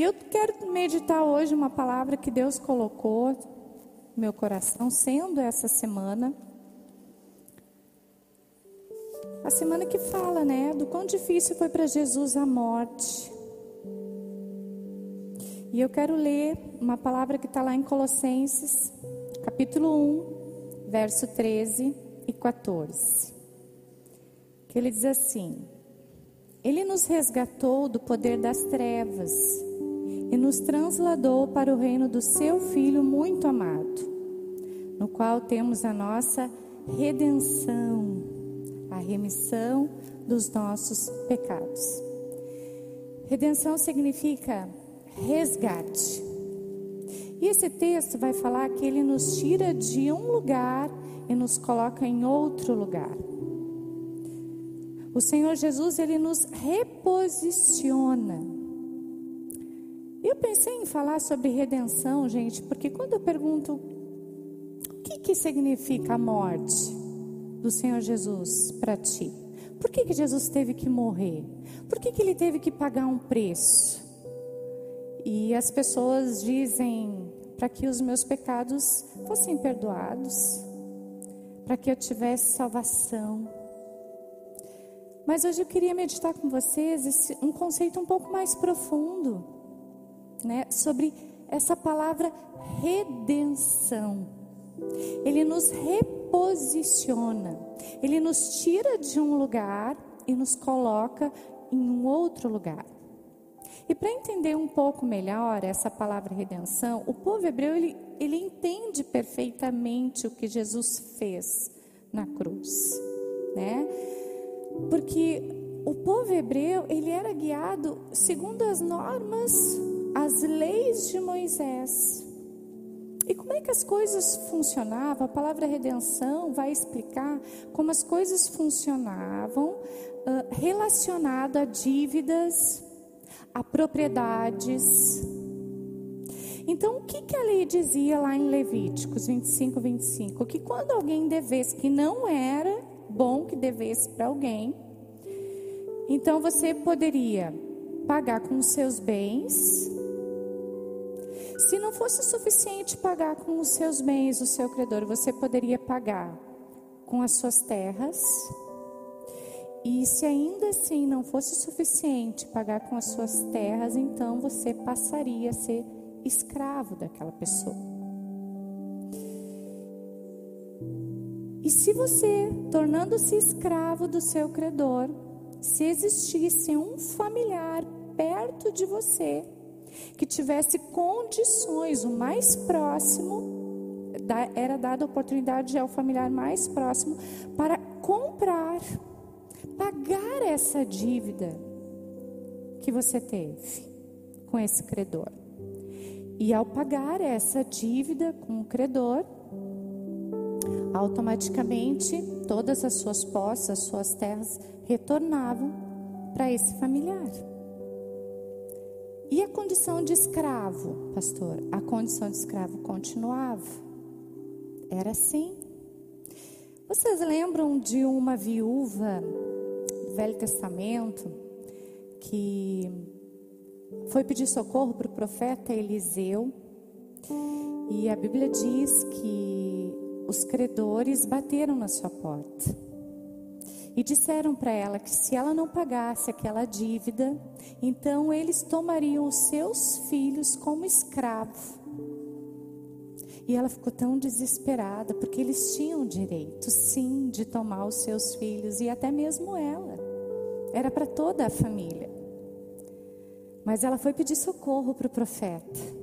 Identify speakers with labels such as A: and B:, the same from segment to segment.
A: E eu quero meditar hoje uma palavra que Deus colocou no meu coração, sendo essa semana. A semana que fala, né, do quão difícil foi para Jesus a morte. E eu quero ler uma palavra que está lá em Colossenses, capítulo 1, verso 13 e 14. Que ele diz assim: Ele nos resgatou do poder das trevas e nos transladou para o reino do seu Filho muito amado, no qual temos a nossa redenção, a remissão dos nossos pecados. Redenção significa resgate. E esse texto vai falar que ele nos tira de um lugar e nos coloca em outro lugar. O Senhor Jesus, ele nos reposiciona eu pensei em falar sobre redenção, gente, porque quando eu pergunto o que, que significa a morte do Senhor Jesus para ti? Por que, que Jesus teve que morrer? Por que, que ele teve que pagar um preço? E as pessoas dizem para que os meus pecados fossem perdoados, para que eu tivesse salvação. Mas hoje eu queria meditar com vocês esse, um conceito um pouco mais profundo né, sobre essa palavra redenção. Ele nos reposiciona, ele nos tira de um lugar e nos coloca em um outro lugar. E para entender um pouco melhor essa palavra redenção, o povo hebreu ele, ele entende perfeitamente o que Jesus fez na cruz, né? Porque o povo hebreu ele era guiado segundo as normas as leis de Moisés. E como é que as coisas funcionavam? A palavra redenção vai explicar como as coisas funcionavam uh, relacionado a dívidas, a propriedades. Então, o que, que a lei dizia lá em Levíticos 25, 25? Que quando alguém devesse, que não era bom que devesse para alguém, então você poderia pagar com os seus bens se não fosse suficiente pagar com os seus bens o seu credor, você poderia pagar com as suas terras. E se ainda assim não fosse suficiente pagar com as suas terras, então você passaria a ser escravo daquela pessoa. E se você, tornando-se escravo do seu credor, se existisse um familiar perto de você, que tivesse condições, o mais próximo, era dada a oportunidade ao familiar mais próximo para comprar, pagar essa dívida que você teve com esse credor. E ao pagar essa dívida com o credor, automaticamente todas as suas posses, as suas terras retornavam para esse familiar. E a condição de escravo, pastor? A condição de escravo continuava. Era assim. Vocês lembram de uma viúva Velho Testamento que foi pedir socorro para o profeta Eliseu? E a Bíblia diz que os credores bateram na sua porta e disseram para ela que se ela não pagasse aquela dívida, então eles tomariam os seus filhos como escravo. E ela ficou tão desesperada, porque eles tinham direito, sim, de tomar os seus filhos e até mesmo ela. Era para toda a família. Mas ela foi pedir socorro para o profeta.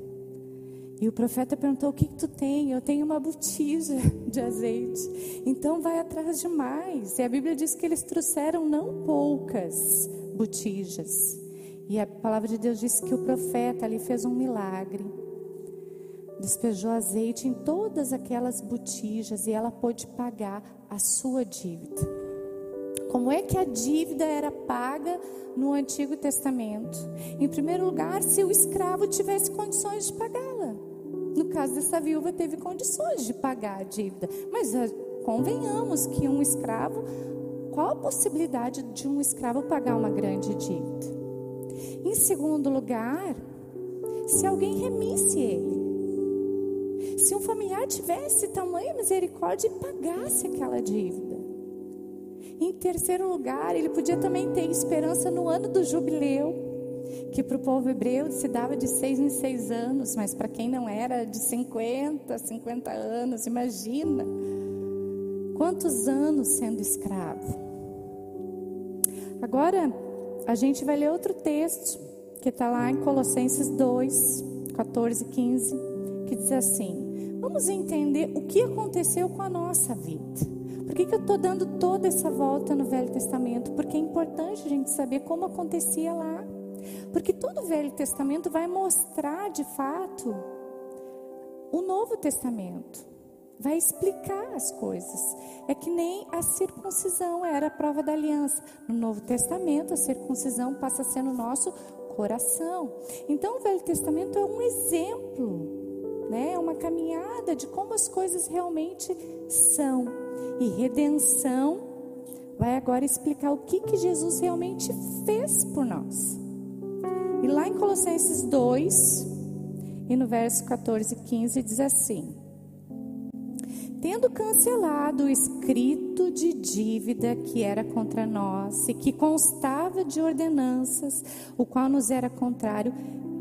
A: E o profeta perguntou: O que, que, tu tem? Eu tenho uma botija de azeite. Então vai atrás de mais. E a Bíblia diz que eles trouxeram não poucas botijas. E a palavra de Deus diz que o profeta ali fez um milagre. Despejou azeite em todas aquelas botijas e ela pôde pagar a sua dívida. Como é que a dívida era paga no Antigo Testamento? Em primeiro lugar, se o escravo tivesse condições de pagá-la caso dessa viúva, teve condições de pagar a dívida. Mas ah, convenhamos que um escravo, qual a possibilidade de um escravo pagar uma grande dívida? Em segundo lugar, se alguém remisse ele. Se um familiar tivesse tamanha misericórdia e pagasse aquela dívida. Em terceiro lugar, ele podia também ter esperança no ano do jubileu, que para o povo hebreu se dava de seis em seis anos, mas para quem não era, de 50, 50 anos, imagina. Quantos anos sendo escravo? Agora, a gente vai ler outro texto, que está lá em Colossenses 2, 14 e 15, que diz assim: Vamos entender o que aconteceu com a nossa vida. Por que, que eu estou dando toda essa volta no Velho Testamento? Porque é importante a gente saber como acontecia lá. Porque todo o Velho Testamento vai mostrar de fato o Novo Testamento. Vai explicar as coisas. É que nem a circuncisão era a prova da aliança. No Novo Testamento, a circuncisão passa a ser no nosso coração. Então, o Velho Testamento é um exemplo, né? É uma caminhada de como as coisas realmente são. E redenção vai agora explicar o que, que Jesus realmente fez por nós. E lá em Colossenses 2, e no verso 14 e 15, diz assim: Tendo cancelado o escrito de dívida que era contra nós e que constava de ordenanças, o qual nos era contrário,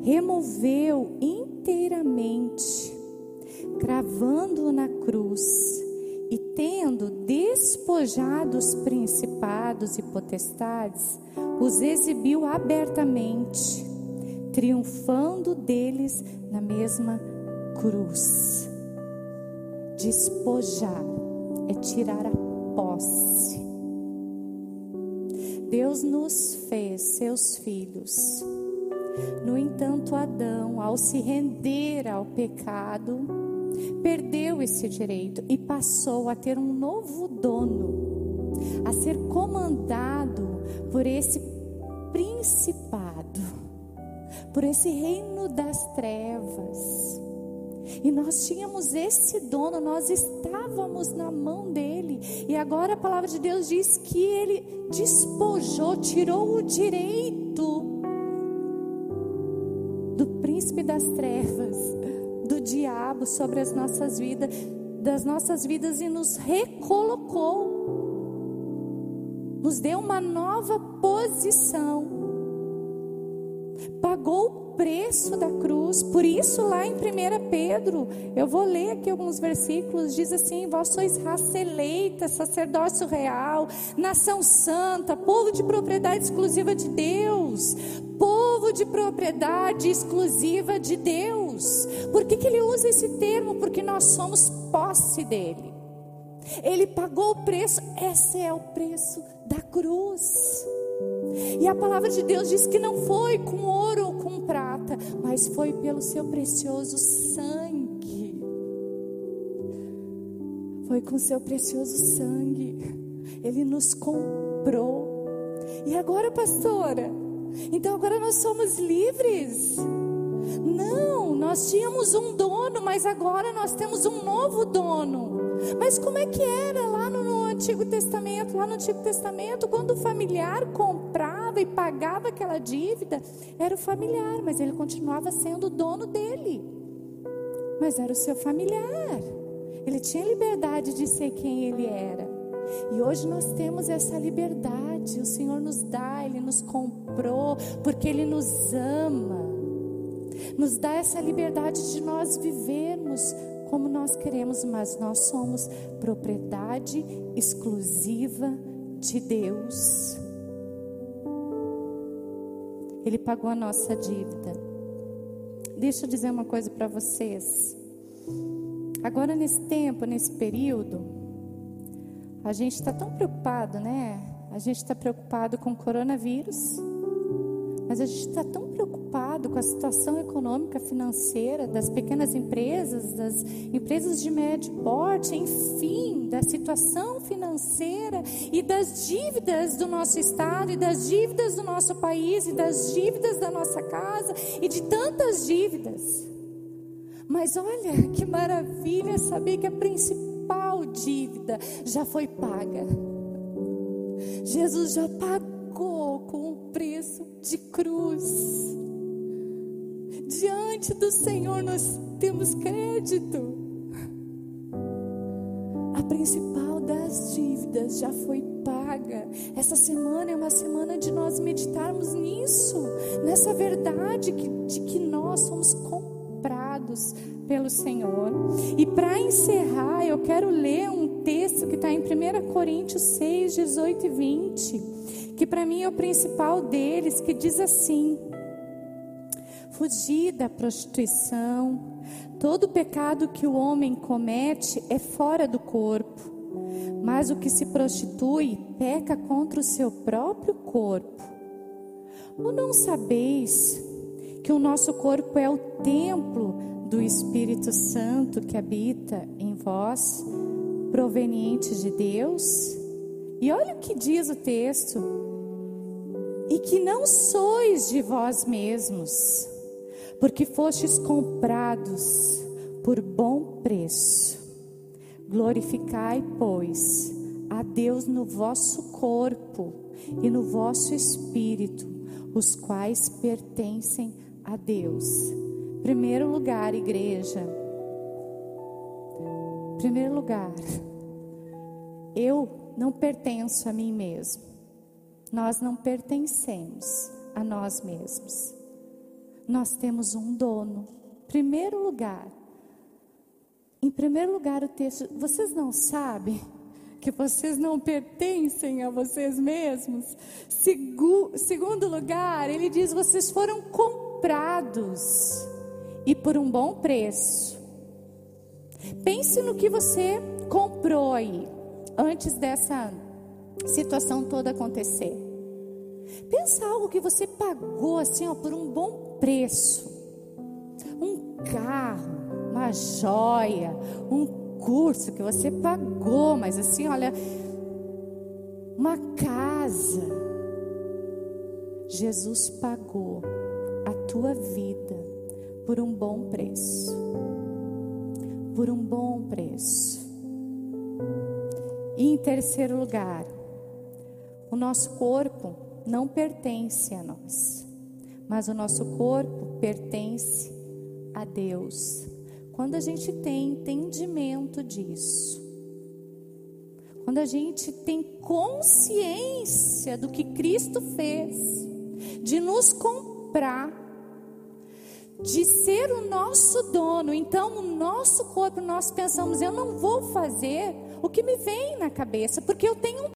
A: removeu inteiramente, cravando-o na cruz tendo despojado os principados e potestades, os exibiu abertamente, triunfando deles na mesma cruz. Despojar é tirar a posse. Deus nos fez seus filhos. No entanto, Adão, ao se render ao pecado, perdeu esse direito e passou a ter um novo dono, a ser comandado por esse principado, por esse reino das trevas. E nós tínhamos esse dono, nós estávamos na mão dele. E agora a palavra de Deus diz que ele despojou, tirou o direito do príncipe das trevas do diabo sobre as nossas vidas, das nossas vidas e nos recolocou. Nos deu uma nova posição. Pagou o preço da cruz. Por isso, lá em 1 Pedro, eu vou ler aqui alguns versículos, diz assim: Vós sois raça eleita, sacerdócio real, nação santa, povo de propriedade exclusiva de Deus, povo de propriedade exclusiva de Deus. Por que, que ele usa esse termo? Porque nós somos posse dele. Ele pagou o preço, esse é o preço da cruz. E a palavra de Deus diz que não foi com ouro ou com prata, mas foi pelo seu precioso sangue. Foi com seu precioso sangue. Ele nos comprou. E agora, pastora, então agora nós somos livres. Não, nós tínhamos um dono, mas agora nós temos um novo dono. Mas como é que era lá no, Antigo Testamento? Lá no Antigo Testamento, quando o familiar comprava e pagava aquela dívida, era o familiar, mas ele continuava sendo o dono dele. Mas era o seu familiar. Ele tinha liberdade de ser quem ele era. E hoje nós temos essa liberdade. O Senhor nos dá, Ele nos comprou, porque Ele nos ama. Nos dá essa liberdade de nós vivermos como nós queremos, mas nós somos propriedade exclusiva de Deus. Ele pagou a nossa dívida. Deixa eu dizer uma coisa para vocês. Agora, nesse tempo, nesse período, a gente está tão preocupado, né? A gente está preocupado com o coronavírus, mas a gente está tão preocupado com a situação econômica, financeira das pequenas empresas, das empresas de médio porte, enfim, da situação financeira e das dívidas do nosso estado e das dívidas do nosso país e das dívidas da nossa casa e de tantas dívidas. Mas olha que maravilha saber que a principal dívida já foi paga. Jesus já pagou com o preço de cruz. Diante do Senhor nós temos crédito. A principal das dívidas já foi paga. Essa semana é uma semana de nós meditarmos nisso, nessa verdade que, de que nós somos comprados pelo Senhor. E para encerrar, eu quero ler um texto que está em 1 Coríntios 6, 18 e 20, que para mim é o principal deles, que diz assim: Fugir da prostituição, Todo pecado que o homem comete é fora do corpo, mas o que se prostitui peca contra o seu próprio corpo. Ou não sabeis que o nosso corpo é o templo do Espírito Santo que habita em vós, proveniente de Deus? E olha o que diz o texto: e que não sois de vós mesmos porque fostes comprados por bom preço. Glorificai, pois, a Deus no vosso corpo e no vosso espírito, os quais pertencem a Deus. Primeiro lugar, igreja. Primeiro lugar, eu não pertenço a mim mesmo. Nós não pertencemos a nós mesmos nós temos um dono. Primeiro lugar, em primeiro lugar, o texto, vocês não sabem que vocês não pertencem a vocês mesmos? Segu, segundo lugar, ele diz: vocês foram comprados e por um bom preço. Pense no que você comprou aí, antes dessa situação toda acontecer. Pensa algo que você pagou assim, ó, por um bom preço. Um carro, uma joia, um curso que você pagou, mas assim, olha, uma casa. Jesus pagou a tua vida por um bom preço. Por um bom preço. E em terceiro lugar, o nosso corpo não pertence a nós, mas o nosso corpo pertence a Deus. Quando a gente tem entendimento disso, quando a gente tem consciência do que Cristo fez, de nos comprar, de ser o nosso dono, então o nosso corpo, nós pensamos, eu não vou fazer o que me vem na cabeça, porque eu tenho um